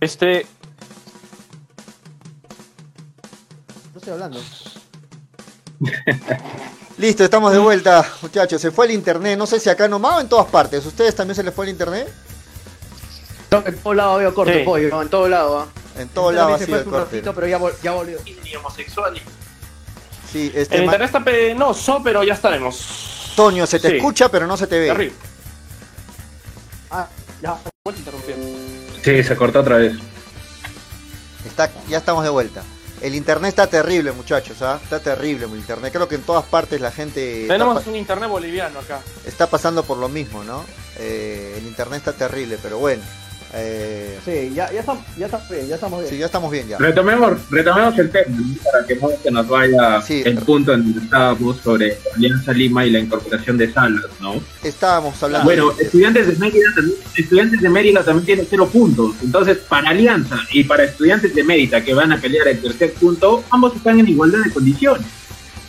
Este. No estoy hablando. Listo, estamos de vuelta, muchachos. Se fue el internet, no sé si acá nomás o en todas partes. ¿Ustedes también se les fue el internet? No, en todos lados veo corte, Sí. pollo, no, en todos lados. ¿ah? En todos También lados ha se sido fue el un corte. ratito, pero ya, vol- ya volvió. Y homosexual. Sí, este El ma- internet está penoso, pero ya estaremos. Toño, se te Sí. escucha pero no se te ve. Terrible. Ah, ya. Sí, se cortó otra vez. Está, ya estamos de vuelta. El internet está terrible, muchachos, ¿ah? Está terrible el internet. Creo que en todas partes la gente Tenemos un internet boliviano acá. está pasando por lo mismo, ¿no? Eh, el internet está terrible, pero bueno. Eh, Sí, ya, ya, estamos, ya estamos bien, ya estamos bien. sí, ya estamos bien ya. Retomemos, retomemos el tema ¿no? para que no se nos vaya Sí. el punto en donde estábamos sobre Alianza Lima y la incorporación de Salas, ¿no? Estábamos hablando. Bueno, de- estudiantes de Mérida también, estudiantes de Mérida también tienen cero puntos. Entonces, para Alianza y para estudiantes de Mérida que van a pelear el tercer punto, ambos están en igualdad de condiciones.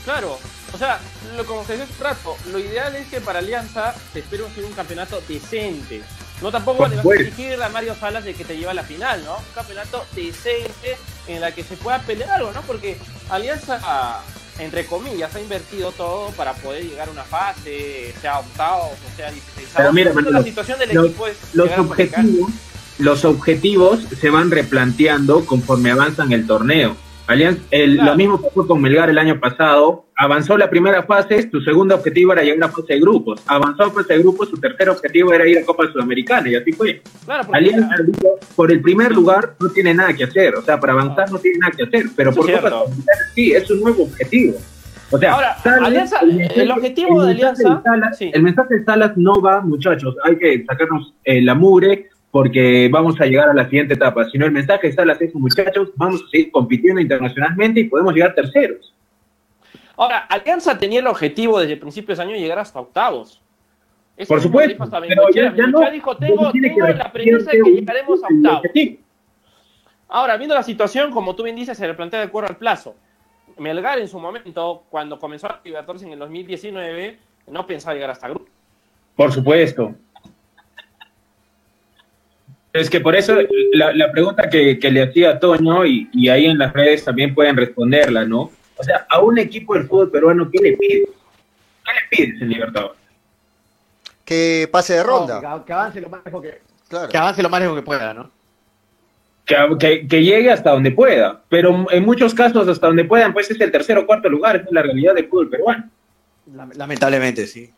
Claro, o sea, lo, como se dice un rato, lo ideal es que para Alianza se espere un, un campeonato decente. No tampoco le vas a exigir a Mario Salas de que te lleva a la final, ¿no? Un campeonato decente en la que se pueda pelear algo, ¿no? Porque Alianza, entre comillas, ha invertido todo para poder llegar a una fase, sea octavos o sea 16 Pero mira, la situación del los- equipo es Los objetivos, los objetivos se van replanteando conforme avanzan el torneo. Alianza, el, Claro. Lo mismo pasó con Melgar el año pasado. Avanzó la primera fase, su segundo objetivo era llegar a fase de grupos. Avanzó a fase de grupos, su tercer objetivo era ir a Copa Sudamericana y así fue. Claro, Alianza por el primer lugar no tiene nada que hacer, o sea, para avanzar no tiene nada que hacer, pero por Copa. Sudamericana sí, es un nuevo objetivo. O sea, Ahora, Salas- Alianza, mensaje- el objetivo de mensaje Alianza- Salas- sí. el mensaje de Salas no va, muchachos, hay que sacarnos eh, la mugre porque vamos a llegar a la siguiente etapa. Sino el mensaje de Salas es, muchachos, vamos a seguir compitiendo internacionalmente y podemos llegar terceros. Ahora, Alianza tenía el objetivo desde principios de año llegar hasta octavos. Eso Por supuesto, hasta pero ya, no. Dijo, tengo, que la premisa de que llegaremos a octavos. Ahora, viendo la situación, como tú bien dices, se le plantea de acuerdo al plazo. Melgar en su momento, cuando comenzó a Libertadores en el 2019, no pensaba llegar hasta grupo. Por supuesto. Es que por eso la, la pregunta que, que le hacía a Toño, y, y ahí en las redes también pueden responderla, ¿no? O sea, a un equipo del fútbol peruano, ¿qué le pides? ¿Qué le pides en Libertadores? Que pase de ronda. No, que, avance lo más lejos que, Claro. que avance lo más lejos que pueda, ¿no? Que, que, que llegue hasta donde pueda, pero en muchos casos hasta donde puedan, pues es el tercer o cuarto lugar, esa es la realidad del fútbol peruano. Lam- Lamentablemente, sí.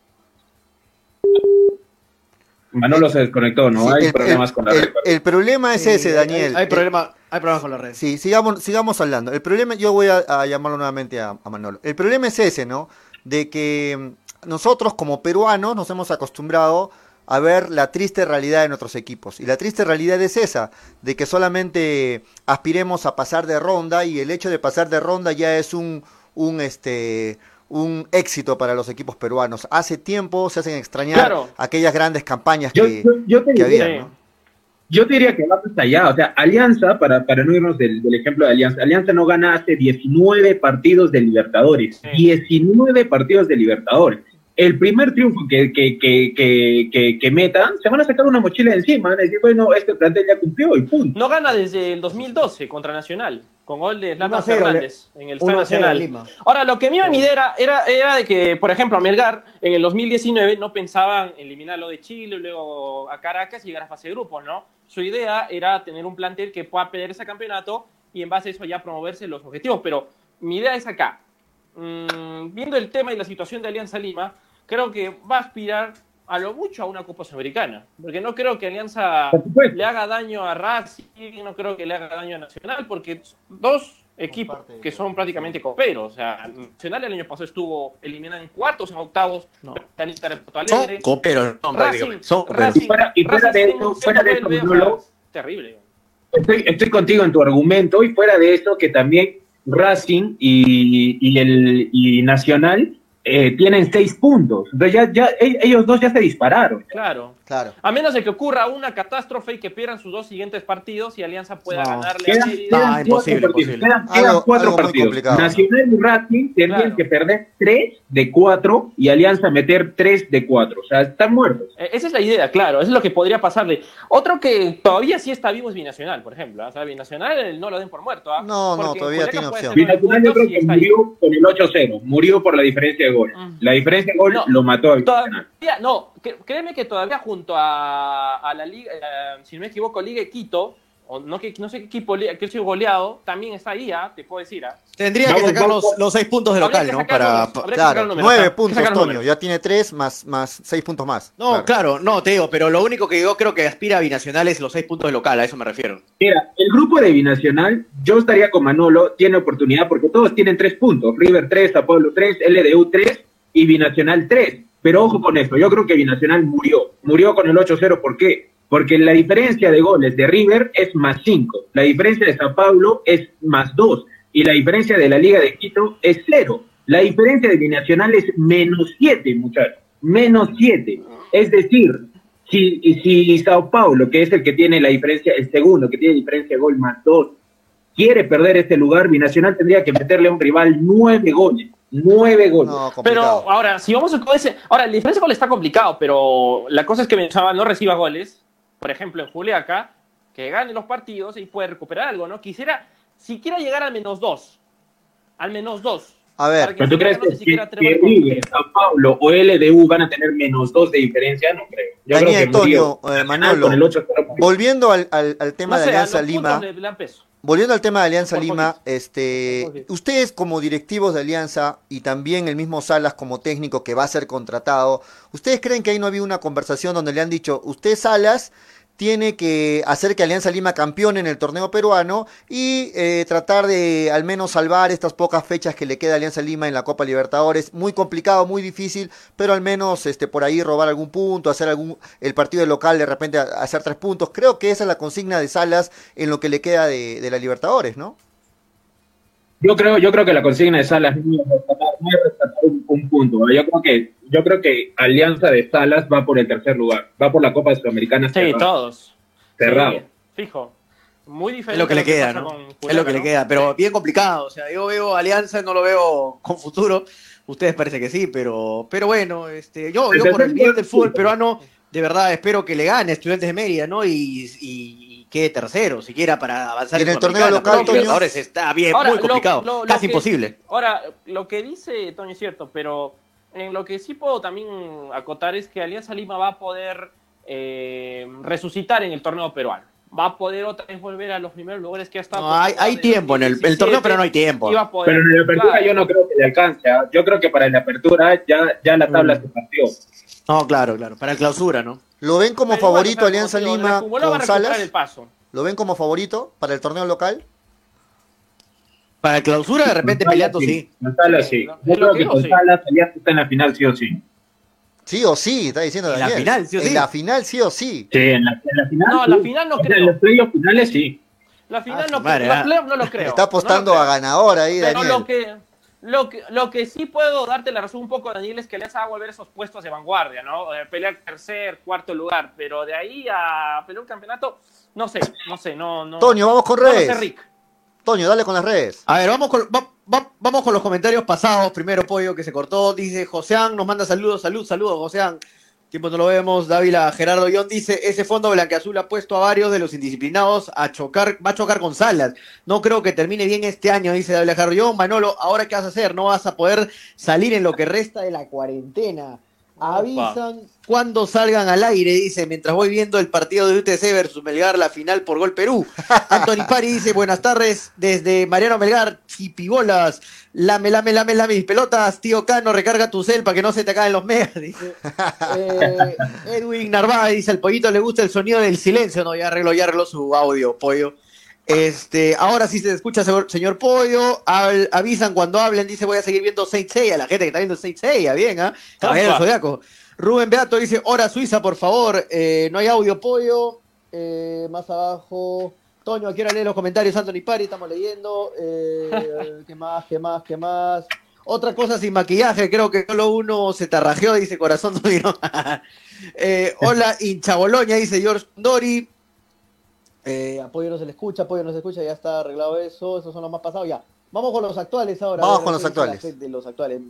Manolo se desconectó, ¿no? Sí, Hay el- problemas el- con la el, red. el problema es Sí, ese, Daniel. Hay, Eh, problema, hay problemas con la red. Sí, sigamos, sigamos hablando. El problema, yo voy a, a llamarlo nuevamente a, a Manolo. El problema es ese, ¿no? De que mm, nosotros como peruanos nos hemos acostumbrado a ver la triste realidad de nuestros equipos. Y la triste realidad es esa, de que solamente aspiremos a pasar de ronda y el hecho de pasar de ronda ya es un, un este un éxito para los equipos peruanos. Hace tiempo se hacen extrañar Claro. aquellas grandes campañas Yo, que, yo, yo te que diría, había. ¿no? Yo te diría que va hasta allá. O sea, Alianza, para, para no irnos del, del ejemplo de Alianza, Alianza no gana hace 19 partidos de Libertadores. Sí. 19 partidos de Libertadores. El primer triunfo que, que, que, que, que, que metan, se van a sacar una mochila de encima. Van a decir, bueno, este plantel ya cumplió y punto. No gana desde el 2012 contra Nacional, con gol de Zlatan 1 a 0, Fernández en el 1 Estadio a 0 Nacional. Ahora, lo que me iba a mi idea era, era, era de que, por ejemplo, a Melgar en el 2019 no pensaban eliminarlo de Chile, luego a Caracas y llegar a fase de grupos, ¿no? Su idea era tener un plantel que pueda pelear ese campeonato y en base a eso ya promoverse los objetivos. Pero mi idea es acá. Mm, viendo el tema y la situación de Alianza Lima, creo que va a aspirar a lo mucho a una Copa Sudamericana. Porque no creo que Alianza le haga daño a Racing, no creo que le haga daño a Nacional, porque dos equipos que son prácticamente coperos. O sea, Nacional el año pasado estuvo eliminado en cuartos, en octavos, No. Son coperos, Racing, prácticamente. Son coperos. Racing, Y fuera- y fuera Racing de un fuera de BFA, terrible. Estoy, estoy contigo en tu argumento y fuera de eso que también Racing y, y el y Nacional eh, tienen seis puntos. Entonces ya, ya e- ellos dos ya se dispararon. Claro. Claro. A menos de que ocurra una catástrofe y que pierdan sus dos siguientes partidos y Alianza pueda No. ganarle a Quedan, Mérida. quedan No, imposible, cuatro partidos. imposible. Quedan, quedan Algo- cuatro algo partidos. Nacional y Racing tendrían Claro. que perder tres de cuatro y Alianza meter tres de cuatro. O sea, están muertos. Eh, Esa es la idea, claro, eso es lo que podría pasarle. Otro que todavía sí está vivo es Binacional, por ejemplo. ¿ah? O sea, Binacional eh, no lo den por muerto. ¿ah? No, no, Porque todavía Juliaca tiene opción. Binacional yo creo que murió con el 8-0. Murió por la diferencia de goles. Mm. La diferencia de goles No. lo mató a Binacional. Todavía, no, créeme que todavía junto a, a la liga, eh, si no me equivoco, Liga de Quito, o no, que, no sé qué equipo que soy goleado, también está ahí, ¿ah? te puedo decir. ¿ah? Tendría que sacar los, los seis puntos de local, ¿no? Para, Claro, números, nueve puntos, números. Ya tiene tres más, más seis puntos más. No, claro. no, te digo, pero lo único que yo creo que aspira a Binacional es los seis puntos de local, a eso me refiero. Mira, el grupo de Binacional, yo estaría con Manolo, tiene oportunidad porque todos tienen tres puntos. River 3, Sao Paulo 3, LDU 3 y Binacional 3. Pero ojo con esto, yo creo que Binacional murió. Murió con el 8-0, ¿por qué? Porque la diferencia de goles de River es más 5, la diferencia de Sao Paulo es más 2 y la diferencia de la Liga de Quito es 0. La diferencia de Binacional es menos 7, muchachos. Menos 7. Es decir, si, si Sao Paulo, que es el que tiene la diferencia, el segundo, que tiene diferencia de gol más 2, quiere perder este lugar, Binacional tendría que meterle a un rival 9 goles. 9 goles. No, Pero ahora, si vamos con ese. Ahora, la diferencia de goles está complicado, pero la cosa es que Binacional no reciba goles. Por ejemplo, en Juliaca, que gane los partidos y puede recuperar algo, ¿no? Quisiera, siquiera llegar al menos dos. Al menos dos. A ver, Para ¿Pero tú crees que, que, que River, Sao Paulo o LDU van a tener menos 2 de diferencia? No creo. Yo Daniel, creo que. Toño, eh, Manolo. con el 8-0. volviendo al, al- al tema No de sé, Alianza Lima. Volviendo al tema de Alianza Lima, este, ustedes como directivos de Alianza y también el mismo Salas como técnico que va a ser contratado, ¿ustedes creen que ahí no había una conversación donde le han dicho, usted Salas tiene que hacer que Alianza Lima campeone en el torneo peruano y eh, tratar de al menos salvar estas pocas fechas que le queda Alianza Lima en la Copa Libertadores? Muy complicado, muy difícil, pero al menos este, por ahí robar algún punto, hacer algún el partido de local de repente hacer tres puntos. Creo que esa es la consigna de Salas en lo que le queda de, de la Libertadores, ¿no? Yo creo, yo creo que la consigna de Salas no es rescatar un, un punto. ¿no? Yo creo que, yo creo que Alianza de Salas va por el tercer lugar, va por la Copa Sudamericana Sí, cerrada. todos. Cerrado. Sí, fijo. Muy Es diferente. lo que le a queda, ¿no? Es lo que le queda, pero bien complicado. O sea, yo veo Alianza, no lo veo con futuro. Ustedes parece que sí, pero, pero bueno, este, yo, yo por el bien del fútbol peruano, de verdad espero que le gane a Estudiantes de Mérida, ¿no? Y, y quede tercero, siquiera para avanzar en el torneo local. Libertadores está bien, Ahora, muy complicado, lo- lo casi que- imposible. Ahora, lo que dice Toño es cierto, pero en lo que sí puedo también acotar es que Alianza Lima va a poder eh, resucitar en el torneo peruano. Va a poder otra vez volver a los primeros lugares que ha estado. No, hay, tiempo en el, el 2017, torneo, pero no hay tiempo. poder- Pero en la apertura claro. yo no creo que le alcance. ¿ah? Yo creo que para la apertura ya, ya la tabla Mm. se partió. No, claro, claro, para el clausura, ¿no? ¿Lo ven como Pero favorito Alianza como Lima con Salas? el paso. ¿Lo ven como favorito para el torneo local? Para el clausura, de repente peleando, sí. Con Salas sí. Sí, Yo creo que que digo, con sí. Salas Alianza está en la final sí o sí. Sí o sí, está diciendo En la final, sí o En sí. la final, sí o sí. Sí, en la, en la final. No, sí. la final no creo. En los playoffs finales sí. La final Ah, no madre, creo. ah. No lo creo. Está apostando no a ganador ahí, Pero Daniel. lo que, lo, que, lo que sí puedo darte la razón un poco, Daniel, es que Alianza va a volver a esos puestos de vanguardia, ¿no? Eh, pelear tercer, cuarto lugar, pero de ahí a pelear un campeonato, no sé, no sé, no. no Toño, vamos con no sé, redes. Rick. Toño, dale con las redes. A ver, vamos con, va- va- vamos con los comentarios pasados. Primero, Pollo, que se cortó. Dice, Joseán nos manda saludos, salud, saludos, Joseán. Tiempo no lo vemos. Dávila Gerardo Ión dice, ese fondo blanqueazul ha puesto a varios de los indisciplinados a chocar, va a chocar con Salas. No creo que termine bien este año, dice Dávila Gerardo Ión. Manolo, ¿ahora qué vas a hacer? No vas a poder salir en lo que resta de la cuarentena. Avisan cuando salgan al aire, dice, mientras voy viendo el partido de UTC versus Melgar, la final por gol Perú. Anthony Pari dice, buenas tardes desde Mariano Melgar, chipibolas, lame, lame, lame, lame mis pelotas, tío Cano, recarga tu cel para que no se te acaben los megas, dice. Eh, Edwin Narváez dice, al pollito le gusta el sonido del silencio, no, ya arregló, ya arregló su audio, pollo. Este, ahora sí se escucha, señor, señor Pollo, avisan cuando hablen, dice, voy a seguir viendo Saint Seiya, la gente que está viendo Saint Seiya, bien, ¿ah? Opa. Zodiaco. Rubén Beato dice, hora Suiza, por favor, Eh, no hay audio, Pollo, Eh, más abajo... Toño, aquí ahora lee los comentarios, Anthony Pari, estamos leyendo. Eh, ¿Qué más, qué más, qué más? Otra cosa sin maquillaje, creo que solo uno se tarrajeó, dice Corazón eh, hola, hincha Boloña, dice George Dori. Eh, apoyo no se le escucha, apoyo no se escucha, ya está arreglado eso, esos son los más pasados, ya. Vamos con los actuales ahora. Vamos ver con los actuales. De los actuales.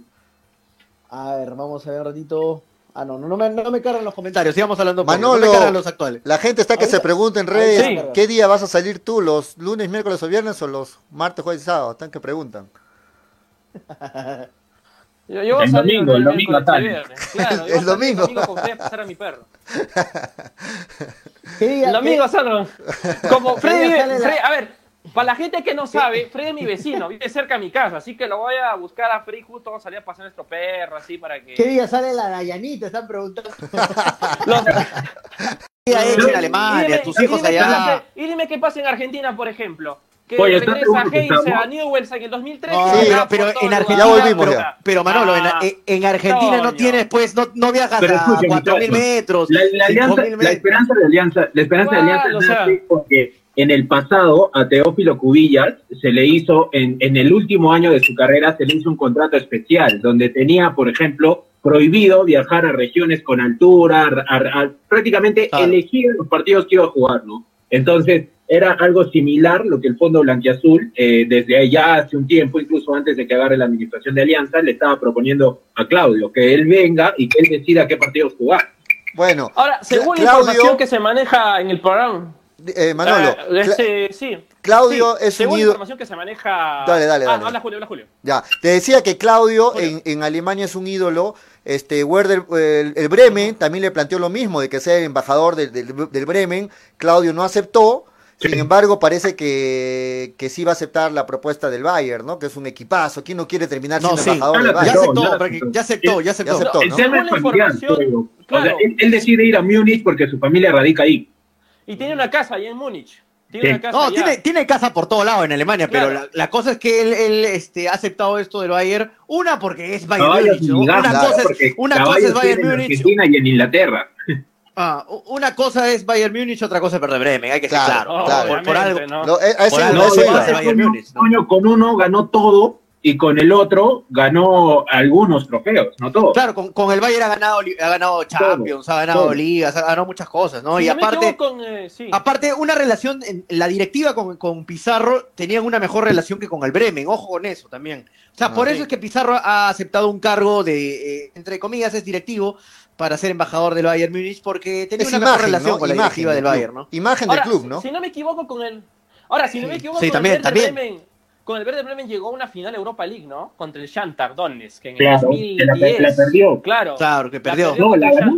A ver, vamos a ver un ratito. Ah, no, no, no me, no me cargan los comentarios, sigamos hablando. Manolo, no me cargan los actuales. La gente está que Ahorita- se pregunta en redes qué día vas a salir tú, los lunes, miércoles o viernes o los martes, jueves y sábado. Están que preguntan. Yo, yo voy a El domingo, el domingo Claro, El domingo. El domingo con a pasar a mi perro. ¿Qué día- El domingo salgo. Como Freddy, a ver, para la gente que no sabe, Freddy es mi vecino, vive cerca de mi casa, así que lo voy a buscar a Freddy justo vamos a salir a pasar nuestro perro, así para que. ¿Qué día sale la Dayanita? Están preguntando. Los- ¿Qué día hecho en Alemania? dime- Tus hijos dime qué allá. pasa- Y dime qué pasa en Argentina, por ejemplo. Que Oye, ¿estás regresa Heinze estamos? a Newell's en el 2003. No, y pero, en Argentina, volvimos, pero, pero Manolo, en, Ah, en- en Argentina no Toño. tienes, pues, no, no viajas Pero a escucha, 4.000 muchachos, metros, La, la alianza, 5.000 la metros. esperanza de alianza, la esperanza de alianza o sea. nace porque en el pasado a Teófilo Cubillas se le hizo, en, en el último año de su carrera, se le hizo un contrato especial donde tenía, por ejemplo, prohibido viajar a regiones con altura, a- a- a- prácticamente Claro. elegir los partidos que iba a jugar, ¿no? Entonces, era algo similar lo que el Fondo Blanquiazul, eh, desde ya hace un tiempo, incluso antes de que agarre la administración de Alianza, le estaba proponiendo a Claudio que él venga y que él decida qué partidos jugar. Bueno, Ahora, según la información que se maneja en el programa. eh, Manolo, Cla- ese- sí. Claudio Sí, es según un ídolo- información que se maneja. Dale, dale, Ah, dale. habla Julio, habla Julio. Ya, te decía que Claudio Julio. en, en Alemania es un ídolo. Este, Werder, el, el Bremen también le planteó lo mismo, de que sea el embajador del, del- del Bremen. Claudio no aceptó. Sin embargo, parece que, que sí va a aceptar la propuesta del Bayern, ¿no? Que es un equipazo. ¿Quién no quiere terminar No, siendo sí. embajador Ya del Ya Bayern? aceptó, ya aceptó. ya aceptó, ya aceptó. Ya aceptó. El ¿no? tema es Según la familiar, información, creo. O claro. sea, él, él decide ir a Múnich porque su familia radica ahí. Y tiene una casa ahí en Múnich. Tiene una casa No, tiene, tiene casa por todo lado en Alemania, Claro. pero la, la cosa es que él, él, este, ha aceptado esto del Bayern. Una, porque es Bayern Caballos Múnich, Una claro, cosa es, una cosa es Bayern en Múnich. Argentina y en Inglaterra. Ah, una cosa es Bayern Múnich, otra cosa es Werder Bremen, hay que ser Claro, claro. claro. Por, por algo. Bayern Múnich, con uno ganó todo y con el otro ganó algunos trofeos, no todos. Claro, con, con el Bayern ha ganado, ha ganado Champions, ha ganado todo. ligas, ha ganado muchas cosas, ¿no? Y aparte, con, eh, sí. aparte una relación, en- la directiva con, con Pizarro tenían una mejor relación que con el Bremen, ojo con eso también. O sea, Ah, por sí. eso es que Pizarro ha aceptado un cargo de, eh, entre comillas, es directivo para ser embajador del Bayern Múnich porque tenía Es una mejor relación ¿no? con la Imagen directiva del del. Bayern, ¿no? Imagen Ahora, del club, ¿no? Si no me equivoco con el. Ahora, si no me equivoco Sí, con también, el también. Bremen. Con el Verde Bremen llegó a una final Europa League, ¿no? Contra el Shakhtar Donetsk, que en el Claro, que 2010. la, la perdió. Claro. Claro, que perdió. No, la ganó.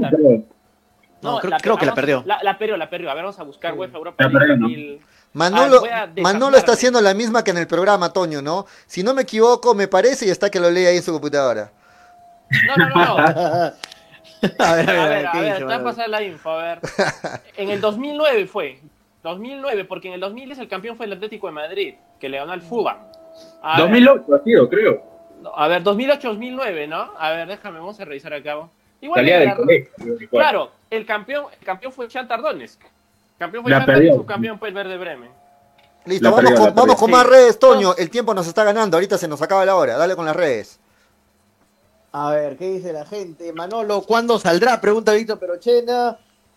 No, creo- creo que la perdió. La, la perdió, la perdió. A ver, vamos a buscar UEFA Europa La League perdió, ¿no? 2000. Manolo, Ah, está haciendo la misma que en el programa, Toño, ¿no? Si no me equivoco, me parece y está que lo lee ahí en su computadora. No, no, no. no. a ver, a ver, A ver, ver, a ¿qué ver, dice, te voy a pasar la info, a ver. En el 2009 fue. 2009, porque en el 2010 el campeón fue el Atlético de Madrid, que le ganó al Fulham. A ver, 2008 ha sido, creo. A ver, 2008-2009, ¿no? A ver, déjame, vamos a revisar acá. Igual Salía del colegio. Claro, el campeón, el campeón fue Shakhtar Donetsk. El campeón fue La Shakhtar perdió. y su campeón fue el Verde Bremen. Listo, La vamos perdió, con, vamos Sí. más redes, Toño. El tiempo nos está ganando, ahorita se nos acaba la hora. Dale con las redes. A ver, ¿qué dice la gente? Manolo, ¿cuándo saldrá? Pregunta Víctor Perochena.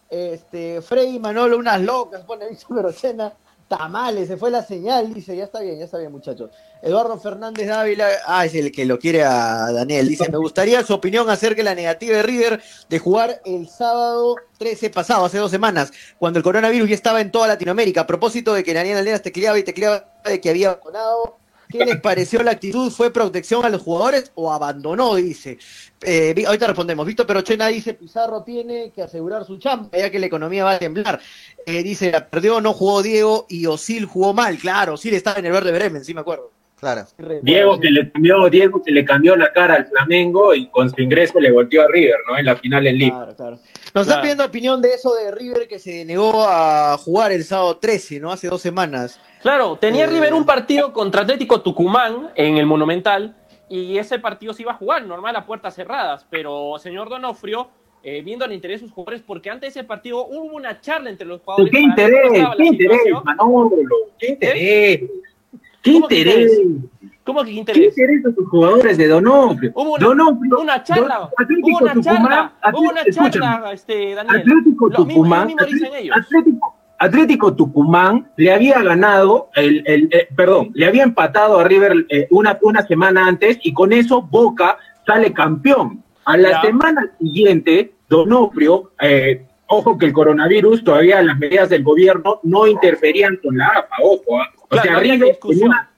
Este, Frey Manolo, unas locas, pone Víctor Perochena. Tamales, se fue la señal, dice, ya está bien, ya está bien, muchachos. Eduardo Fernández Dávila, ah, es el que lo quiere a Daniel, dice, me gustaría su opinión acerca de la negativa de River de jugar el sábado 13 pasado, hace dos semanas, cuando el coronavirus ya estaba en toda Latinoamérica, a propósito de que Daniel Aldenas tecleaba y tecleaba de que había vacunado. ¿Qué les pareció la actitud? ¿Fue protección a los jugadores o abandonó? Dice. Eh, ahorita respondemos. Víctor Perochena dice, Pizarro tiene que asegurar su chamba, ya que la economía va a temblar. Eh, dice, la perdió, no jugó Diego y Osil jugó mal. Claro, Osil estaba en el verde Bremen, sí me acuerdo. Claro. Diego que le cambió, Diego que le cambió la cara al Flamengo y con su ingreso le volteó a River, ¿no? En la final en Liga. Claro, claro. Nos están Claro. pidiendo opinión de eso de River que se negó a jugar el sábado 13, ¿no? Hace dos semanas. Claro, tenía Eh. River un partido contra Atlético Tucumán en el Monumental y ese partido se iba a jugar normal a puertas cerradas, pero señor Donofrio, eh, viendo el interés de sus jugadores, porque antes de ese partido hubo una charla entre los jugadores. ¿Qué interés? ¿Qué interés? ¿Qué interés? ¿Qué ¿Cómo que interés? ¿Cómo que qué ¿Qué interés? interés a sus jugadores de Donofrio? Hubo una, Donofrio- una charla, Atlético hubo una Tucumán, charla, hubo una charla, este, Daniel. Atlético Tucumán, mismo. Atlético, Atlético Tucumán le había ganado, el, el- eh, perdón, le había empatado a River eh, una, una semana antes y con eso Boca sale campeón. A la Ya. semana siguiente, Donofrio, eh, ojo que el coronavirus, todavía las medidas del gobierno no interferían con la AFA, ojo. ¿Ah? O Claro, sea, River en una,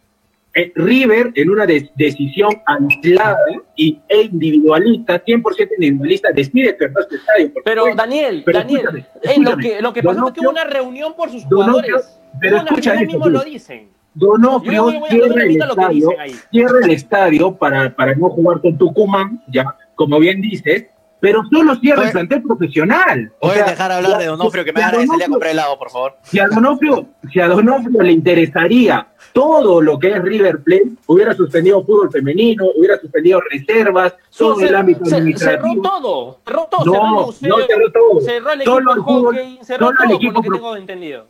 eh, River en una des- decisión aislada y, e individualista, 100% individualista, decide cerrar su estadio. Pero supuesto. Daniel, Pero Daniel, escúchame, eh, lo escúchame. que, lo que pasó fue que Donofrio- hubo una reunión por sus Donofrio- jugadores. pero Hubo una- escucha mismos tío. lo dicen. Donofrio voy- voy cierra el estadio, cierra el estadio para, para no jugar con Tucumán, ya, como bien dices, pero solo cierra el plantel profesional. O Puedes sea, dejar hablar de si- Donofrio que me si a hagan salir a comprar helado, por favor. Si a Donofrio, si a Donofrio le interesaría todo lo que es River Plate, hubiera suspendido fútbol femenino, hubiera suspendido reservas, todo Se- el ámbito se- cerró administrativo. todo, cerró todo, No, cerró no cerró todo. cerró el Solo equipo de el fútbol, hockey, cerró solo el todo, equipo por lo que pro- tengo entendido.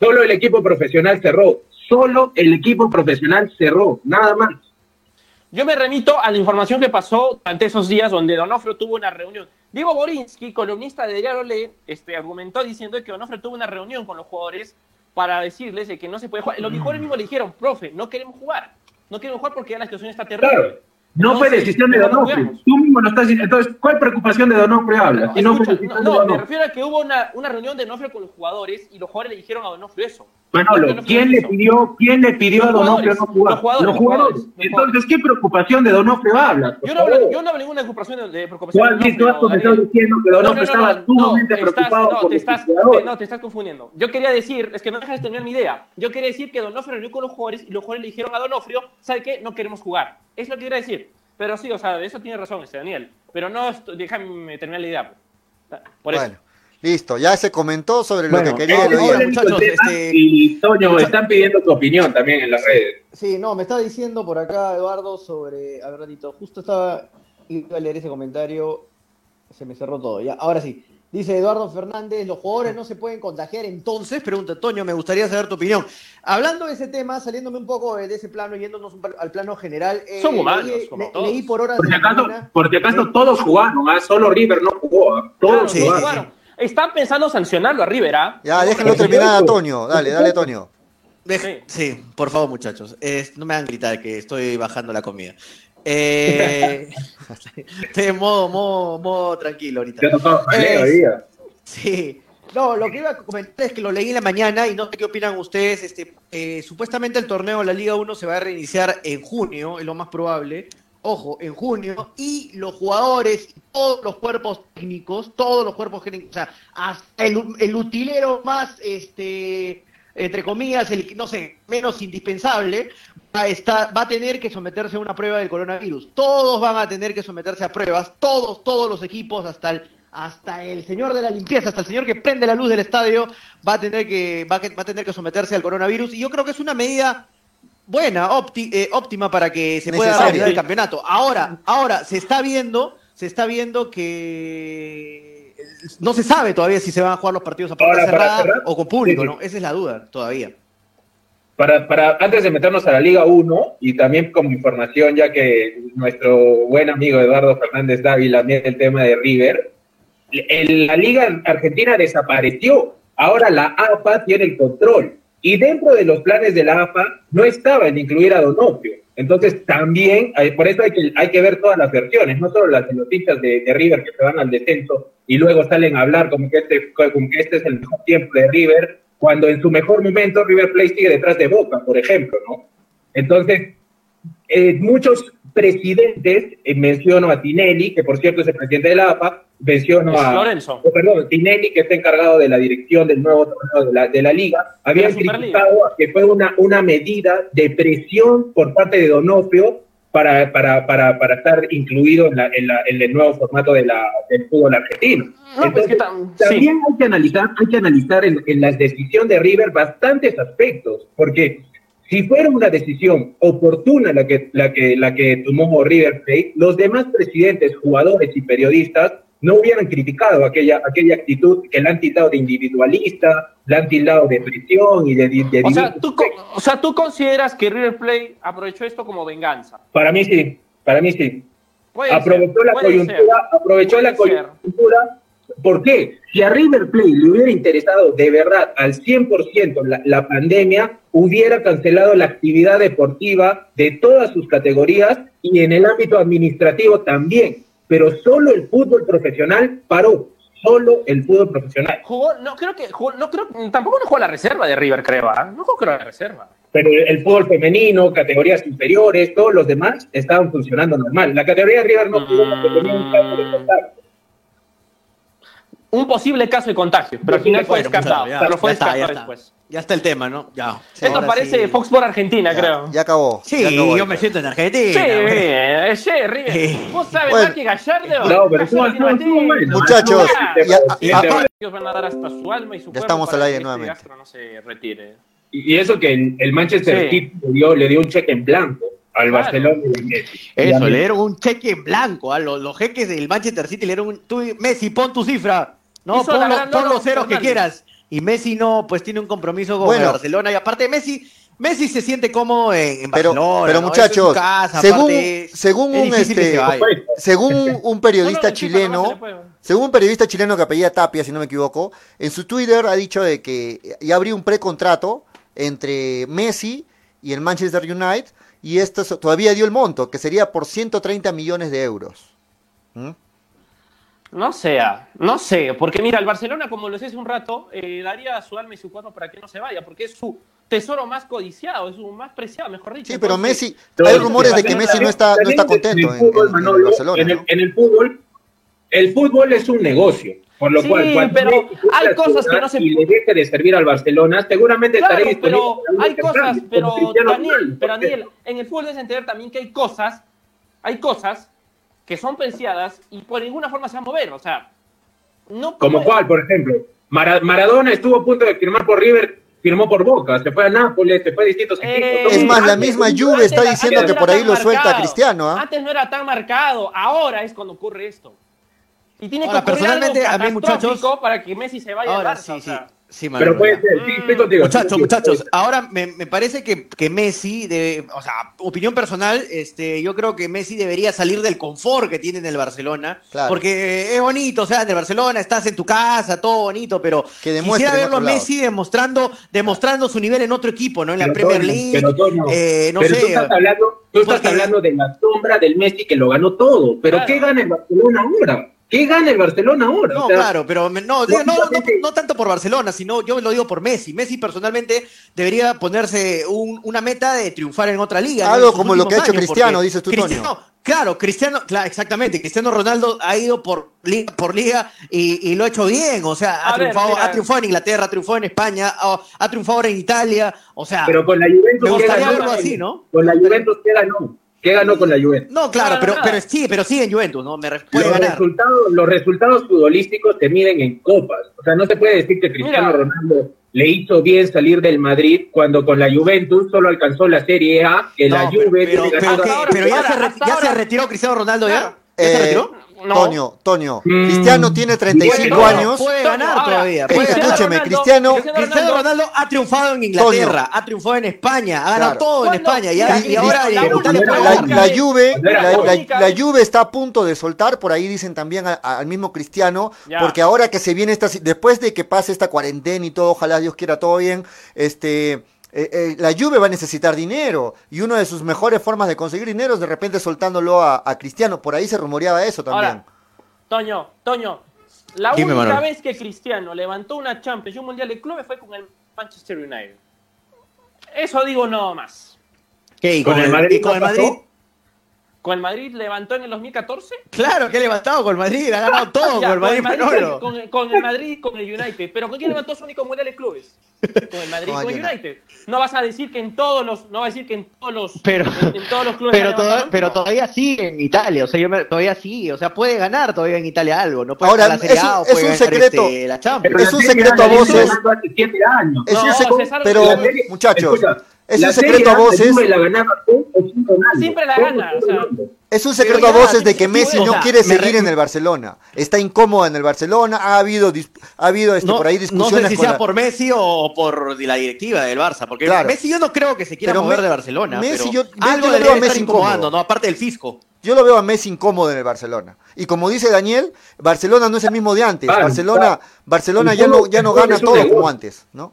Solo el equipo profesional cerró. Solo el equipo profesional cerró, nada más. Yo me remito a la información que pasó durante esos días donde Donofrio tuvo una reunión. Diego Borinsky, columnista de Diario Le, este, argumentó diciendo que Donofrio tuvo una reunión con los jugadores para decirles de que no se puede jugar. Los jugadores mismos le dijeron, profe, no queremos jugar. No queremos jugar porque ya la situación está terrible. Claro. No fue decisión de no Donofrio. Tú mismo lo estás diciendo. Entonces, ¿cuál preocupación de Donofrio hablas? No no, no, me refiero a que hubo una, una reunión de Donofrio con los jugadores y los jugadores le dijeron a Donofrio eso. Manolo, ¿quién le pidió, quién le pidió a Donofrio no jugar? los jugadores, los jugadores, los Entonces, ¿qué preocupación de Donofrio hablas? por Yo no, hablo, yo no hablo de ninguna preocupación de, de Tú preocupación. has de visto, has comenzado diciendo que Donofrio estaba sumamente preocupado no, por te estás, jugadores. te- no, te estás confundiendo. Yo quería decir, es que no dejas de terminar mi idea. Yo quería decir que Donofrio reunió con los jugadores y los jugadores le dijeron a Donofrio, ¿sabe qué? No queremos jugar. Es lo que quería decir. Pero sí, o sea, de eso tiene razón este Daniel. Pero no, déjame terminar la idea. pues. Por eso. Bueno, listo, ya se comentó sobre Bueno, lo que quería eh, el muchachos, tema este- Y Toño, están pidiendo tu opinión también en las redes. Sí, no, me estaba diciendo por acá Eduardo sobre. A ver, ratito, justo estaba. Iba a leer ese comentario. Se me cerró todo. Ya, ahora sí. Dice Eduardo Fernández: los jugadores no se pueden contagiar. Entonces, pregunta Toño, me gustaría saber tu opinión. Hablando de ese tema, saliéndome un poco de ese plano, yéndonos un pa- al plano general. eh, Son humanos, leí, como le- todos. leí por horas Por si de acaso, por si acaso todos jugaron, ¿ah? solo River no jugó. ¿ah? Todos Claro, sí, sí, jugaron. Están pensando sancionarlo a River, ¿ah? Ya, déjenlo terminar a. Toño. Dale, dale, Toño. Sí. por favor, muchachos. No me hagan gritar que estoy bajando la comida. Eh, estoy en modo, modo, modo tranquilo ahorita. Día. Sí. No, lo que iba a comentar es que lo leí en la mañana y no sé qué opinan ustedes. Este, eh, supuestamente el torneo de la Liga 1 se va a reiniciar en junio, es lo más probable. Ojo, en junio. Y los jugadores, todos los cuerpos técnicos, todos los cuerpos técnicos, o sea, hasta el, el utilero más, este, entre comillas, el, no sé, menos indispensable, va a, estar, va a tener que someterse a una prueba del coronavirus. Todos van a tener que someterse a pruebas, todos, todos los equipos, hasta el, hasta el señor de la limpieza, hasta el señor que prende la luz del estadio, va a tener que, va a, va a tener que someterse al coronavirus. Y yo creo que es una medida buena, eh, óptima para que se pueda realizar el campeonato. Ahora, ahora se está viendo, se está viendo que no se sabe todavía si se van a jugar los partidos a puerta cerrada o con público, sí, sí. ¿no? Esa es la duda todavía. Para, para, antes de meternos a la Liga 1, y también como información, ya que nuestro buen amigo Eduardo Fernández Dávila mira el tema de River, el- la Liga Argentina desapareció. Ahora la AFA tiene el control. Y dentro de los planes de la AFA no estaba en incluir a Donofrio. Entonces también, por eso hay que, hay que ver todas las versiones, no solo las de los hinchas de, River que se van al descenso y luego salen a hablar como que, este, como que este es el mejor tiempo de River, cuando en su mejor momento River Plate sigue detrás de Boca, por ejemplo, ¿no? Entonces, eh, muchos presidentes, eh, menciono a Tinelli, que por cierto es el presidente de la AFA, menciono Es a... Lorenzo. oh, perdón, Tinelli, que está encargado de la dirección del nuevo torneo de la, de la liga, Superliga. criticado a que fue una, una medida de presión por parte de Donofrio para, para, para, para estar incluido en, la, en, la- en el nuevo formato de la, del fútbol argentino. No, pues Entonces, que tam- sí. también hay que analizar, hay que analizar en, en la decisión de River bastantes aspectos, porque si fuera una decisión oportuna la que, la que, la que tomó River Plate, los demás presidentes, jugadores y periodistas no hubieran criticado aquella, aquella actitud que le han tildado de individualista, le han tildado de presión y de... de- O sea, ¿tú, o sea, ¿tú consideras que River Plate aprovechó esto como venganza? Para mí sí, para mí sí. Puede aprovechó ser, la coyuntura, ser. aprovechó la ser. coyuntura. ¿Por qué? Si a River Plate le hubiera interesado de verdad al 100% la, la pandemia, hubiera cancelado la actividad deportiva de todas sus categorías y en el ámbito administrativo también. Pero solo el fútbol profesional paró. Solo el fútbol profesional. Jugó, no creo que, jugó- no creo, tampoco no jugó la reserva de River, creo, ¿ah? No jugó la reserva. Pero el, el fútbol femenino, categorías inferiores, todos los demás estaban funcionando normal. La categoría de River no pudo porque tenía un caso de contacto. Un posible caso de contagio, pero al final fue descartado. ya- pero fue ya está, ya descartado está. después. Ya está el tema, ¿no? Ya. Esto Ahora parece sí. Fox por Argentina, Ya, creo. ya acabó. Sí, ya acabó. yo me siento en Argentina. Sí, güey. eh, sí, River. Sí. ¿Vos sabes Bueno. más que Gallardo? No, pero estuvo Martín. bueno. Muchachos, Estuvo- ya- Sí, a- te- a- Ellos van a dar hasta su alma y su Ya estamos al aire este nuevamente. Castro no se retire. Y y eso que el, el Manchester Sí. City le dio, le dio un cheque en blanco al Claro. Barcelona y al Messi. Eso, le dieron un cheque en blanco a los, los jeques del Manchester City. Le dieron un. Tú, Messi, pon tu cifra. No, Hizo pon, lo- los ceros que quieras. Y Messi no, pues tiene un compromiso con Bueno. Barcelona. Y aparte, Messi. Messi se siente cómodo en, Pero, Barcelona. pero ¿no? muchachos, Es su casa, según, aparte, según es un este, según un- periodista No, no, chileno, según un periodista chileno que apellida Tapia, si no me equivoco, en su Twitter ha dicho de que ya abrió un precontrato entre Messi y el Manchester United y esto es- todavía dio el monto, que sería por 130 millones de euros. ¿Mm? No sea, no sé, porque mira, el Barcelona, como lo decía hace un rato, eh, daría su alma y su cuerpo para que no se vaya, porque es su tesoro más codiciado, es su más preciado, mejor dicho. Sí, pero Messi, Pero hay rumores de que Messi no está, no está contento En el fútbol, en- en Manolo, el Barcelona. en el, ¿no? en el fútbol, el fútbol es un negocio. Por lo Sí, cual, cuando pero hay cosas que no se- Y le deje de servir al Barcelona, seguramente Claro, estaré pero hay cosas, pero Daniel, pero. Daniel, en el fútbol debes entender también que hay cosas, hay cosas que son preciadas y por ninguna forma se van a mover, o sea, no Como puede- cuál, por ejemplo. Mara- Maradona estuvo a punto de firmar por River, firmó por Boca, se fue a Nápoles, se fue a distintos Eh, equipos. Es más, la misma Juve está diciendo que por ahí lo suelta marcado. Cristiano, ¿ah? Antes no era tan marcado, ahora es cuando ocurre esto. Y tiene Ahora, que ocurrir personalmente, algo a mí, muchachos- para que Messi se vaya Ahora al Barça, sí, o sea. sí Pero puede ser, sí, estoy contigo. Muchachos, Sí, muchachos, ahora me, me parece que, que Messi, de, o sea, opinión personal, este, yo creo que Messi debería salir del confort que tiene en el Barcelona, Claro. porque es bonito, o sea, en el Barcelona estás en tu casa, todo bonito, pero Que quisiera verlo a. Messi demostrando, demostrando su nivel en otro equipo, ¿no? En la Pero, Premier League, pero, Toño, eh, no pero sé. tú estás hablando, tú estás porque- hablando de la sombra del Messi que lo ganó todo. Pero Claro. ¿qué gana el Barcelona ahora? ¿Qué gana el Barcelona ahora? No, O sea, claro, pero no, no, no, no tanto por Barcelona, sino yo lo digo por Messi. Messi personalmente debería ponerse un- una meta de triunfar en otra liga. ¿no? Algo como lo que ha hecho años, Cristiano, dices tú, Cristiano- Claro, Cristiano, claro, exactamente. Cristiano Ronaldo ha ido por liga, por liga y, y lo ha hecho bien. O sea, ha ver, triunfado, mira. ha triunfado en Inglaterra, ha triunfado en España, ha, ha triunfado ahora en Italia. O sea, Pero con la Juventus, Me ¿qué gustaría ganó? verlo así, ¿no? Con la Juventus, ¿qué ganó? ¿Qué ganó con la Juventus? no, claro, No, pero, pero sí, pero sí en Juventus, ¿no? Me puede Los ganar. resultados, los resultados futbolísticos se miden en copas. O sea, no se puede decir que Cristiano Mira. Ronaldo le hizo bien salir del Madrid cuando con la Juventus solo alcanzó la Serie A, que la Juve pero, ya, ahora, se, ya se retiró Cristiano Ronaldo ya. Claro. ¿Ya se Eh, retiró? No. Toño, Toño, Mm. Cristiano tiene 35 Bueno, años. Puede ganar ahora, todavía. Puede escúcheme, Ronaldo- Cristiano- Cristiano Ronaldo ha triunfado en Inglaterra, ha triunfado en España, ha ganado Claro. todo en. España y, ahora la La, Juve, la, Juve está a punto de soltar, por ahí dicen también a- a- al mismo Cristiano, Ya. porque ahora que se viene esta, después de que pase esta cuarentena y todo, ojalá Dios quiera todo bien, este, eh, eh, la Juve va a necesitar dinero y una de sus mejores formas de conseguir dinero es de repente soltándolo a, a Cristiano, por ahí se rumoreaba eso también. Ahora, Toño, Toño, la Dime, única Manuel. vez que Cristiano levantó una Champions y un Mundial de Clubes fue con el Manchester United. Eso digo no más. ¿Qué? ¿Y ¿Con el Madrid y con el Madrid? ¿Con el Madrid levantó en el 2014? Claro que ha levantado con el Madrid, ha ganado todo Ya, con el Madrid, con, el- con el Madrid y con el United. ¿Pero con quién levantó su único Mundial de Clubes? Con el Madrid y No, con el no. United. No vas a decir que en todos los, no vas a decir que en todos los, Pero- en, en todos los clubes. Pero, toda- no. todavía sigue en Italia, o sea, yo me- todavía sí, o sea, puede ganar todavía en Italia algo, no puede Ahora, ganar la Serie es un- A o es puede un ganar, secreto. este, la Champions. Es un secreto a voces. ganando hace siete años. Es No, un sec- César, pero muchachos, escucha, Es La un secreto a voces. La ganaba. Siempre la gana, o sea. Es un secreto a voces de que Messi no quiere seguir en el Barcelona. Está incómodo en el Barcelona. Ha habido, ha habido este, No, por ahí no discusiones sé si con sea la- por Messi o por la directiva del Barça, porque Claro. Messi yo no creo que se quiera Pero mover Me- de Barcelona. Messi, pero yo- lo veo a Messi incómodo. ¿no? Aparte del fisco. Yo lo veo a Messi incómodo en el Barcelona. Y como dice Daniel, Barcelona no es el mismo de antes. Barcelona, claro. Barcelona El ya no, ya no gana todo como antes, ¿no?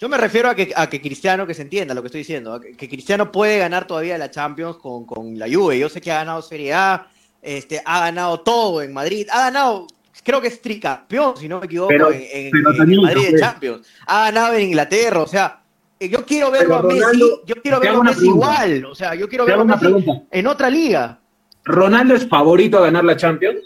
Yo me refiero a que, a que Cristiano, que se entienda lo que estoy diciendo, a que, que Cristiano puede ganar todavía la Champions con, con la Juve. Yo sé que ha ganado Serie A, este, ha ganado todo en Madrid, ha ganado, creo que es tricampeón, si no me equivoco, Pero- en, en- pero en también, Madrid de. Champions. Ha ganado en Inglaterra, o sea, eh, yo quiero verlo Pero a Messi, Ronaldo, yo quiero verlo a Messi igual, o sea, yo quiero verlo a Messi pregunta. en otra liga. ¿Ronaldo es favorito a ganar la Champions?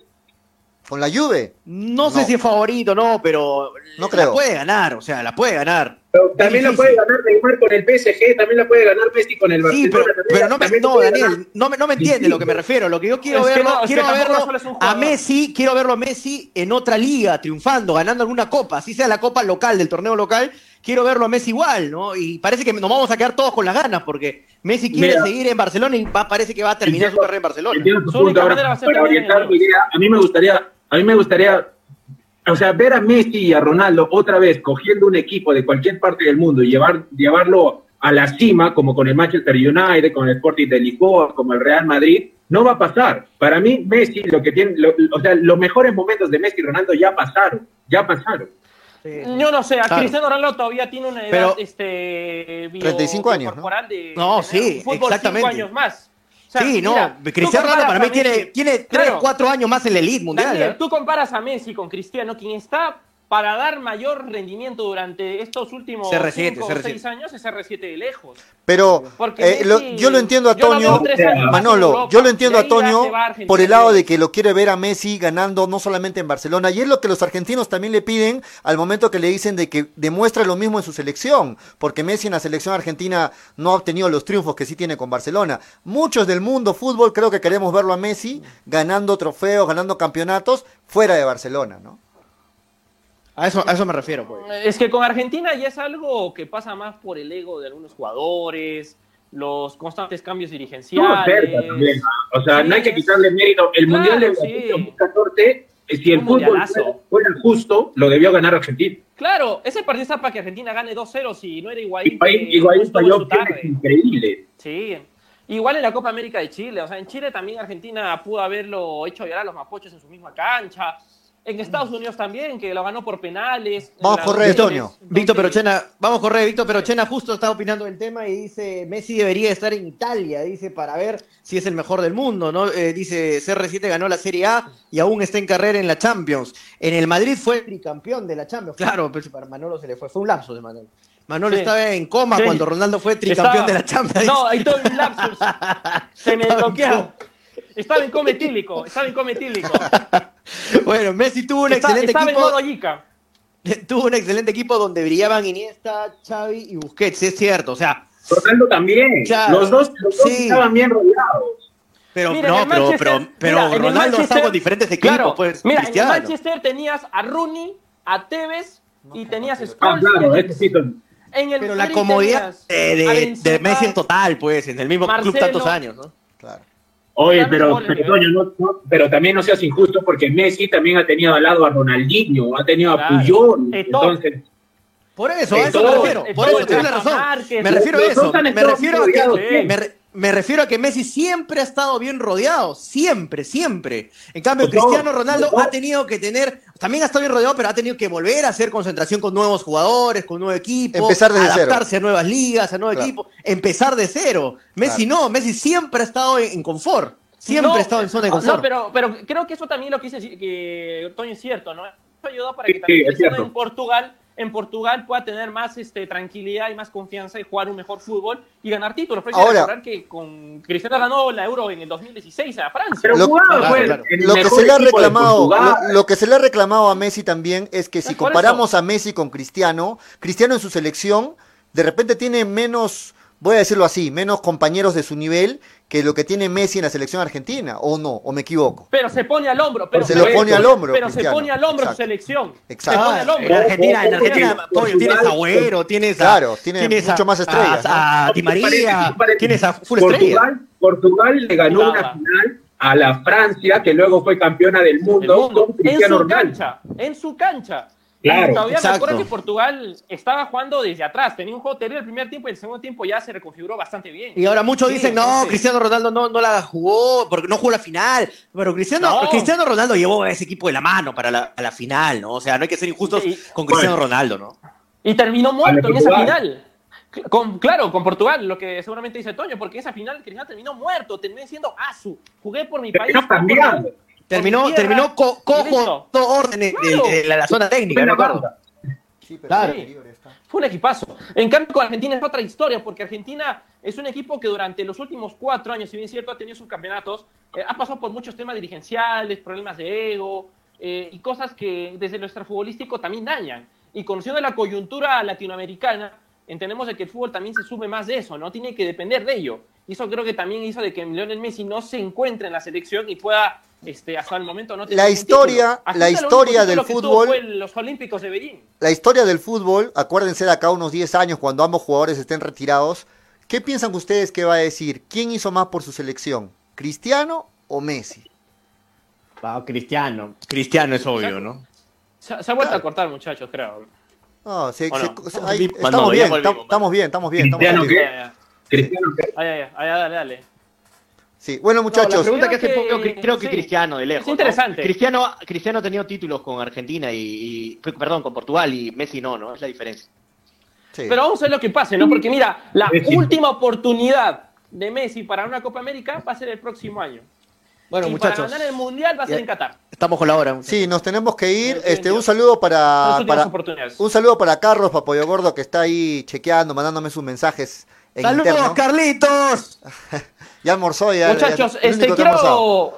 Con la Juve. No, sé si es favorito, no, pero No la creo. puede ganar, o sea, la puede ganar. Pero también la puede ganar Neymar con el PSG, también la puede ganar Messi con el Sí, Barcelona. pero, también pero la- no, me, la no Daniel, no me, no me entiende lo que me refiero. Lo que yo quiero Es que verlo, no, quiero verlo a. Messi, quiero verlo a Messi en otra liga, triunfando, ganando alguna copa, así sea la copa local del torneo local, quiero verlo a Messi igual, ¿no? Y parece que nos vamos a quedar todos con las ganas, porque Messi quiere Mira. seguir en Barcelona y va, parece que va a terminar su carrera en Barcelona. Entiendo Su punto. Ahora, para orientar a mí me gustaría, a mí me gustaría, o sea, ver a Messi y a Ronaldo otra vez cogiendo un equipo de cualquier parte del mundo y llevar, llevarlo a la cima, como con el Manchester United, con el Sporting de Lisboa, como el Real Madrid, no va a pasar. Para mí, Messi, lo que tiene, lo- o sea, los mejores momentos de Messi y Ronaldo ya pasaron, ya pasaron. Yo no sé, a Claro. Cristiano Ronaldo todavía tiene una edad Pero- este, bio- 35 años, ¿no? de No, de sí, fútbol exactamente. años más. Sea, sí, no, mira, Cristiano Ronaldo para mí tiene, tiene 3, Claro. 4 años más en la elite mundial. Daniel, ¿eh? tú comparas a Messi con Cristiano, quien está para dar mayor rendimiento durante estos últimos CR7, 5 o CR7. 6 años es R7 de lejos. Pero Porque eh, lo- yo lo entiendo a Toño, Manolo, yo lo entiendo a Toño por el lado de que lo quiere ver a Messi ganando no solamente en Barcelona, y es lo que los argentinos también le piden al momento que le dicen de que demuestra lo mismo en su selección, porque Messi en la selección argentina no ha obtenido los triunfos que sí tiene con Barcelona. Muchos del mundo fútbol creo que queremos verlo a Messi ganando trofeos, ganando campeonatos fuera de Barcelona, ¿no? A eso, a eso me refiero, pues. Es que con Argentina ya es algo que pasa más por el ego de algunos jugadores, los constantes cambios dirigenciales. cerca también, ¿no? O sea, Sí, no hay que quitarle mérito. El Claro, Mundial de sí. Brasil 2014, eh, si el fútbol mundialazo. fuera, justo, lo debió ganar Argentina. Claro, ese partido está para que Argentina gane 2-0 si no era Higuaín. Higuaín, no falló increíbles. Sí. Igual en la Copa América de Chile, o sea, en Chile también Argentina pudo haberlo hecho llorar a los mapochos en su misma cancha. En Estados Unidos también, que lo ganó por penales. Vamos, Jorge, dos Antonio. Víctor Perochena, vamos a correr, Víctor Perochena justo está opinando del tema y dice, Messi debería estar en Italia, dice, para ver si es el mejor del mundo, ¿no? Eh, dice, CR7 ganó la Serie A y aún está en carrera en la Champions. En el Madrid fue tricampeón de la Champions. Claro, pero para Manolo se le fue, fue un lapso de Manolo. Manolo Sí. estaba en coma Sí. cuando Ronaldo fue tricampeón Estaba- de la Champions. No, ahí todo un lapsus. Se me bloqueó. Estaba en coma etílico, estaba en coma etílico. bueno, Messi tuvo un Está- excelente estaba en equipo. Yica. Tuvo un excelente equipo donde brillaban Iniesta, Xavi y Busquets, es cierto, o sea, Ronaldo también. Claro, Los dos, los dos sí. estaban bien rodeados. pero Mira, no, en pero, pero, pero mira, en Ronaldo Manchester- con diferentes equipos, Claro, pues, mira, Cristiano. en el Manchester tenías a Rooney, a Tevez y tenías a Ah, Scholes claro, este sí En el Pero la comodidad de, de, Messi es total, pues, en el mismo club tantos años, ¿no? Claro. Oye, pero, pero, no- no- pero también no seas injusto porque Messi también ha tenido al lado a Ronaldinho, ha tenido Claro. a Puyol. Entonces, Por eso, a eso todo- me refiero. Por eso tienes razón. Márquez, Me refiero a eso. Me refiero a que, me, re- me refiero a que Messi siempre ha estado bien rodeado. Siempre, siempre. En cambio, Cristiano Ronaldo ha tenido que tener, también ha estado bien rodeado, pero ha tenido que volver a hacer concentración con nuevos jugadores, con nuevo equipo. Empezar desde cero. adaptarse a nuevas ligas, a nuevo Claro. equipo. Empezar de cero. Messi no, Messi siempre ha estado en, en confort. Siempre No, ha estado en zona de confort. No, pero, pero creo que eso también lo que dice que Toño es cierto, ¿no? Eso ayudó para Sí, que también sí, cierto. en Portugal, en Portugal pueda tener más este, tranquilidad y más confianza y jugar un mejor fútbol y ganar títulos. Pero hay que Ahora- recordar que con Cristiano ganó la Euro en el 2016 a Francia. pero Lo- jugaba claro, pues, claro. en el Lo que se le ha reclamado, lo, lo que se le ha reclamado a Messi también es que si Es comparamos a Messi con Cristiano, Cristiano en su selección de repente tiene menos voy a decirlo así, menos compañeros de su nivel que lo que tiene Messi en la selección argentina, o no, o me equivoco. Pero se pone al hombro. Pero se lo pone al hombro, Pero se pone al hombro Exacto. su selección. Exacto. Se pone al Ah, hombro. en Argentina, en Argentina, tienes a Agüero, tienes a, Claro, tiene tienes mucho a- más estrellas, A, a Di María, Parece- tienes a full estrella. Portugal, Portugal le ganó Nada. una final a la Francia, que luego fue campeona del El mundo, mundo. con En su Ronaldo. cancha. En su cancha. Claro, Y todavía exacto. me acuerdo que Portugal estaba jugando desde atrás. Tenía un juego terrible el primer tiempo y el segundo tiempo ya se reconfiguró bastante bien. Y ahora muchos Sí, dicen, no, Cristiano Ronaldo no, no la jugó porque no jugó la final. Pero Cristiano, No. Cristiano Ronaldo llevó a ese equipo de la mano para la, a la final, ¿no? O sea, no hay que ser injustos Sí. con Cristiano Ronaldo, ¿no? Y terminó muerto en esa final. Con, claro, con Portugal, lo que seguramente dice Toño, porque esa final Cristiano terminó muerto, terminó diciendo Asu, jugué por mi país. Terminó cambiando. por Terminó, tierra, terminó co- cojo listo. todo orden de, de- Claro. de la, la zona técnica, banda. Sí, pero Claro. Fue un equipazo. En cambio, con Argentina es otra historia, porque Argentina es un equipo que durante los últimos cuatro años, si bien es cierto, ha tenido sus campeonatos, eh, ha pasado por muchos temas dirigenciales, problemas de ego eh, y cosas que desde lo extrafutbolístico también dañan. Y conociendo la coyuntura latinoamericana, entendemos de que el fútbol también se sube más de eso, no tiene que depender de ello. Y eso creo que también hizo de que Lionel Messi no se encuentre en la selección y pueda, este, hasta el momento, no tener La historia- la historia del fútbol- fue los Olímpicos de Beijing. La historia del fútbol, acuérdense de acá unos 10 años cuando ambos jugadores estén retirados. ¿Qué piensan ustedes que va a decir? ¿Quién hizo más por su selección? ¿Cristiano o Messi? Ah, Cristiano. Cristiano es obvio, ¿no? Se, se ha vuelto Claro. a cortar, muchos, creo. No, se- ¿O se- no? se- Estamos ahí- bien, estamos, bien, volvimos, estamos bien, estamos bien, estamos Cristiano, bien. ¿qué? Ay, ay, ay, dale, dale. Sí, bueno No, la muchachos, pregunta que Creo hace que- Pollo, cri- creo que sí. Cristiano, de lejos. Es interesante. ¿no? Cristiano, Cristiano ha tenido títulos con Argentina y, y- perdón, con Portugal y Messi no, ¿no? Es la diferencia. sí. Pero vamos a ver lo que pase, ¿no? Porque mira, la Messi. última oportunidad de Messi para una Copa América va a ser el próximo año. Bueno, y muchachos, para ganar el Mundial va a ser en Qatar. estamos con la hora. sí, nos tenemos que ir. Este, un saludo para, para oportunidades. un saludo para Carlos Papoyo Gordo que está ahí chequeando, mandándome sus mensajes en ¡Saludos, interno. Carlitos! Ya almorzó ya. Muchachos, ya- este, quiero,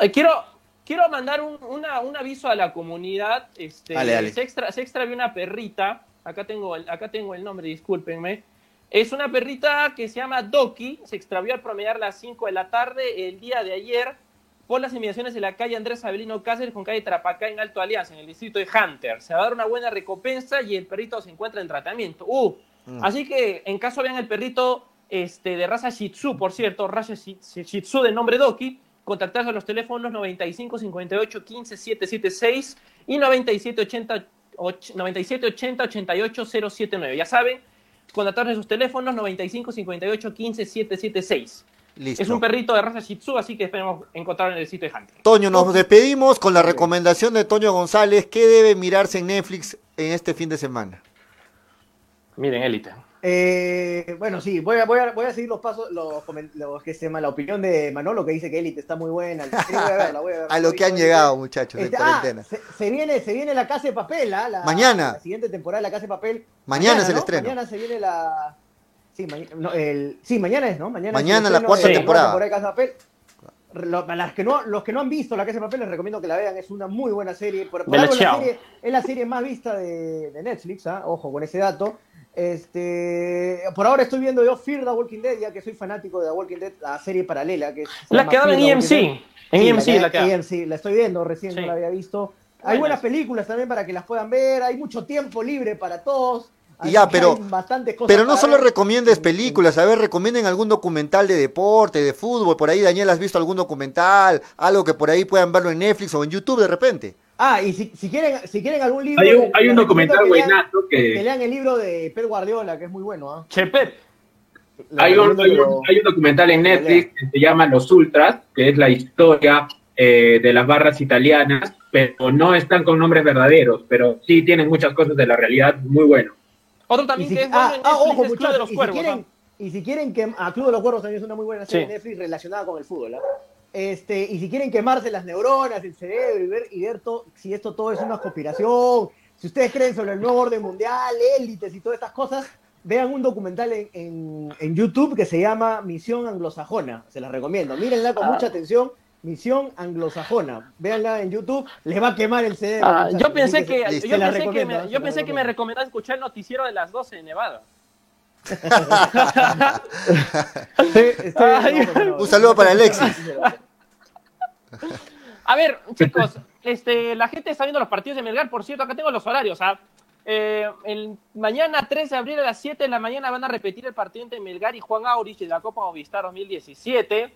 eh, quiero, quiero mandar un, una- un aviso a la comunidad. Este, Dale, dale. Se, extra, se extravió una perrita. Acá tengo, el, acá tengo el nombre, discúlpenme. Es una perrita que se llama Doki. Se extravió al promediar las 5 de la tarde el día de ayer por las inmediaciones de la calle Andrés Avelino Cáceres con calle Trapacá en Alto Alianza, en el distrito de Hunter. Se va a dar una buena recompensa y el perrito se encuentra en tratamiento. Uh, Mm. Así que en caso vean el perrito este, de raza Shih Tzu, por cierto, raza Shi- Shih Tzu de nombre Doki, contactarse a los teléfonos 95 58 15 776 y 97 80 och- 97 80 88 079. Ya saben, contactarse a sus teléfonos 95 58 15 776. Listo. Es un perrito de raza Shih Tzu, así que esperemos encontrarlo en el sitio de Hunter. Toño, nos despedimos con la recomendación de Toño González. ¿Qué debe mirarse en Netflix en este fin de semana? Miren, élite. Eh, bueno, sí, voy a, voy, a, voy a seguir los pasos, los, que se llama la opinión de Manolo que dice que Elite está muy buena. Sí, voy a verla, voy a verla. A lo que han llegado, muchachos, en Este, ah, cuarentena. se, se viene, se viene la Casa de Papel, ¿ah? La, Mañana. La siguiente temporada de la Casa de Papel. Mañana es el ¿no? estreno. Mañana se viene la. Sí, mañana, no, el, sí, mañana es, ¿no? Mañana, es Mañana la cuarta temporada. de Casa de Papel. Lo- las que no, los que no han visto La Casa de Papel les recomiendo que la vean, es una muy buena serie. Por, por Me la algo la serie, es la serie más vista de, de Netflix, ¿ah? ojo con ese dato. Este, por ahora estoy viendo yo Fear the Walking Dead, ya que soy fanático de The Walking Dead, la serie paralela. Que se La quedaba en EMC. En Sí, EMC la quedaba. EMC, la estoy viendo, recién Sí. no la había visto. Hay buenas películas también para que las puedan ver, hay mucho tiempo libre para todos. Y ya, pero- no solo ver. recomiendes En- películas, a ver, recomienden algún documental de deporte, de fútbol, por ahí Daniel has visto algún documental, algo que por ahí puedan verlo en Netflix o en YouTube de repente. Ah, y si, si quieren, si quieren algún libro. Hay un, hay un documental recomiendo que lean- buenazo Que que lean el libro de Pep Guardiola, que es muy bueno. ¿ah? Che, Pep. Les hay un, hay, un, hay un documental en Netflix que se llama Los Ultras, que es la historia eh, de las barras italianas, pero no están con nombres verdaderos, pero sí tienen muchas cosas de la realidad muy bueno. Otro también si, que es ah, ah, ojo, es Club de los y si Cuervos. quieren, ¿no? y si quieren que a Club de los Cuervos también es una muy buena serie Sí. de Netflix relacionada con el fútbol, ¿ah? Este, y si quieren quemarse las neuronas, el cerebro y ver, y ver to- si esto todo es una conspiración, si ustedes creen sobre el nuevo orden mundial, élites y todas estas cosas, vean un documental en, en- en YouTube que se llama Misión Anglosajona. Se las recomiendo. Mírenla con Ah. mucha atención. Misión Anglosajona. Véanla en YouTube, les va a quemar el cerebro. Ah, yo pensé que, se- yo pensé que me, yo la pensé que me recomiendo. recomendaba escuchar el noticiero de las 12 de Nevada. Ay. Un saludo para Alexis. A ver, chicos, este, la gente está viendo los partidos de Melgar, por cierto, acá tengo los horarios. ¿ah? Eh, el, mañana 3 de abril a las 7 de la mañana van a repetir el partido entre Melgar y Juan Aurich de la Copa Movistar 2017.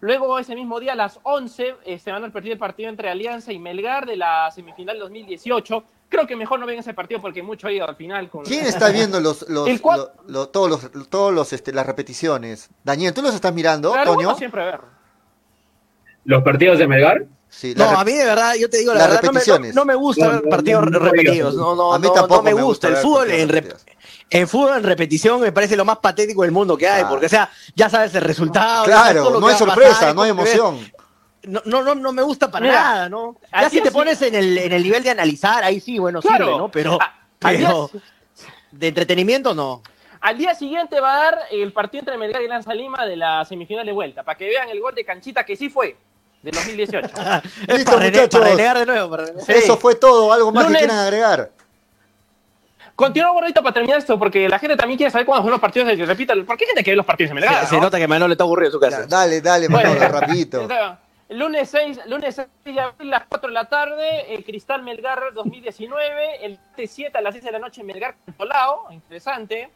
Luego, ese mismo día, a las 11, eh, se van a repetir el partido entre Alianza y Melgar de la semifinal 2018. Creo que mejor no ven ese partido porque mucho ha ido al final. Con... ¿Quién está viendo los, los, El cual- lo- lo- todos los, todos los, este, las repeticiones? Daniel, ¿tú los estás mirando, Claro, Toño? siempre ver. ¿Los partidos de Melgar? Sí, No, a mí de verdad, yo te digo la las verdad, no me, repeticiones. no, no me gusta No, ver no, partidos repetidos. no. No, A mí no, tampoco no me me gusta. gusta El fútbol partidos en, rep- repetidos. En fútbol en repetición me parece lo más patético del mundo que hay, Claro. porque o sea, ya sabes el resultado. Claro, no hay sorpresa, pasar, no hay emoción. No, no, no, no me gusta para Mira, nada, ¿no? Ya si te pones en el, en el nivel de analizar, ahí sí, bueno, Claro. sirve, ¿no? Pero, A- al día- pero de entretenimiento no. Al día siguiente va a dar el partido entre Melgar y Lanza Lima de la semifinal de vuelta, para que vean el gol de canchita que sí fue, del 2018. Es Listo, para, muchachos. de nuevo. Para renegar. Sí. Eso fue todo, algo más Lunes. que quieran agregar. Continúa gordito para terminar esto, porque la gente también quiere saber cuándo son los partidos de repita. ¿Por qué hay gente que ve los partidos de Melgar? Se, se no? nota que Manolo está aburrido en su casa. Dale, dale, Bueno. Manolo, rapidito. Está- Lunes 6, lunes 6 de abril a las 4 de la tarde, el Cristal Melgar 2019, el martes 7 a las 6 de la noche Melgar Colao, interesante.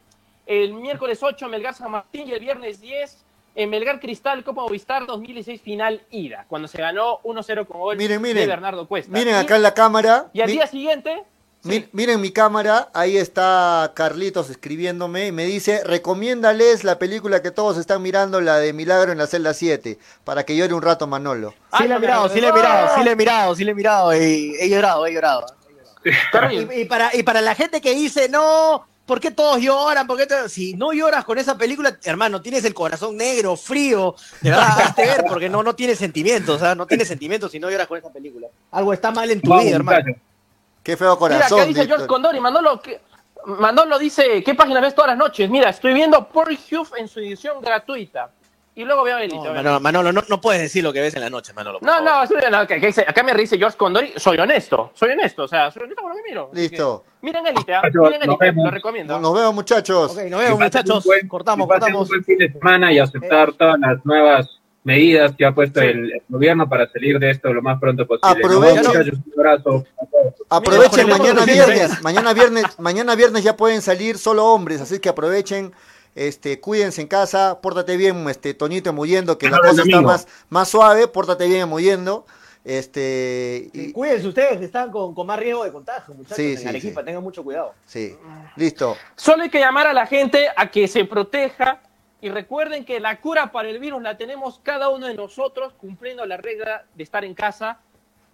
El miércoles 8 Melgar San Martín y el viernes 10 en Melgar Cristal Copa Movistar 2016 final ida, cuando se ganó 1-0 con gol Miren, miren. de Bernardo Cuesta. Miren acá en la cámara. Y al mi- día siguiente, mi- miren mi cámara, ahí está Carlitos escribiéndome y me dice, recomiéndales la película que todos están mirando, la de Milagro en la celda 7, para que llore un rato Manolo. Sí Ay, le he mirado, sí le he mirado, sí le he mirado, sí le he mirado. Y he llorado, he llorado. Y, y para, y para la gente que dice, no, ¿por qué todos lloran? ¿Por qué todos-?" Si no lloras con esa película, hermano, tienes el corazón negro, frío, de verdad, hazte ver, porque no, no tienes sentimientos, o sea, no tienes sentimientos si no lloras con esa película. Algo está mal en tu Vamos, vida, hermano. Qué feo Mira, corazón. acá dice. George Condori, Manolo, ¿qué- Manolo dice, ¿qué página ves todas las noches? Mira, estoy viendo Pornhub en su edición gratuita. Y luego veo Elite. No, obviamente. Manolo, Manolo, no, no puedes decir lo que ves en la noche, Manolo. No, no, no, acá, acá dice- acá me dice George Condori, soy honesto, soy honesto, o sea, soy honesto con lo que miro. Listo. que, Miren Elite, ¿ah? Miren Elite, lo recomiendo. Nos vemos, muchachos. Ok, nos vemos, Que muchachos. buen- cortamos, que cortamos. Un buen fin de semana y aceptar todas las nuevas medidas que ha puesto el, el gobierno para salir de esto lo más pronto posible. Aprovechen. un abrazo. a todos. Aprovechen Mira, mañana viernes, mañana viernes, mañana viernes ya pueden salir solo hombres, así que aprovechen, este, cuídense en casa, pórtate bien, este, Toñito Muyendo, que la cosa está más, más suave, pórtate bien Muyendo, este, Y y, cuídense ustedes, que están con, con más riesgo de contagio, muchachos. Sí, en sí, Arequipa, sí. tengan mucho cuidado. sí, listo. Solo hay que llamar a la gente a que se proteja y recuerden que la cura para el virus la tenemos cada uno de nosotros cumpliendo la regla de estar en casa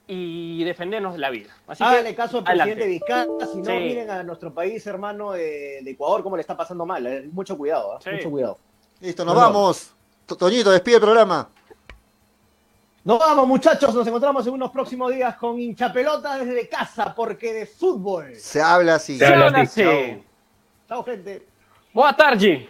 y defendernos de la vida. Así Háganle que, caso al adelante. presidente Vizcarra, si no, Sí. miren a nuestro país hermano de, de Ecuador cómo le está pasando mal. eh. Mucho cuidado, ¿ah? Sí. mucho cuidado. Listo, nos Nos vamos. To- Toñito, despide el programa. Nos vamos, muchachos. Nos encontramos en unos próximos días con hinchapelota desde casa, porque de fútbol. Se habla así. Se habla Ahora así. sí. Chao, gente. Boa tarde.